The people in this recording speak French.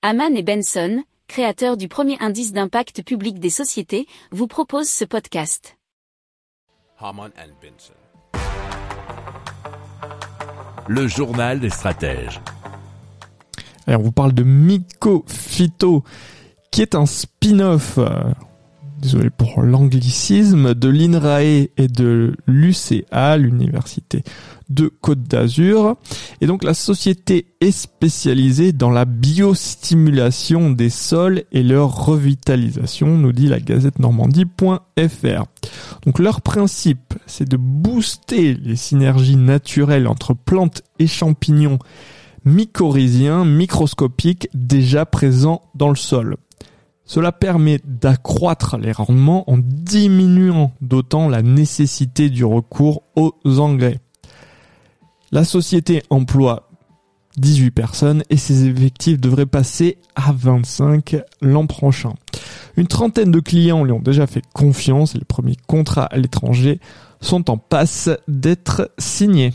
Haman et Benson, créateurs du premier indice d'impact public des sociétés, vous proposent ce podcast. Haman and Benson. Le journal des stratèges. Alors, on vous parle de Myco Phyto, qui est un spin-off, euh, désolé pour l'anglicisme, de l'INRAE et de l'UCA, l'Université de Côte d'Azur. Et donc la société est spécialisée dans la biostimulation des sols et leur revitalisation, nous dit la gazette normandie.fr. Donc leur principe, c'est de booster les synergies naturelles entre plantes et champignons mycorhiziens microscopiques déjà présents dans le sol. Cela permet d'accroître les rendements en diminuant d'autant la nécessité du recours aux engrais. La société emploie 18 personnes et ses effectifs devraient passer à 25 l'an prochain. Une trentaine de clients lui ont déjà fait confiance et les premiers contrats à l'étranger sont en passe d'être signés.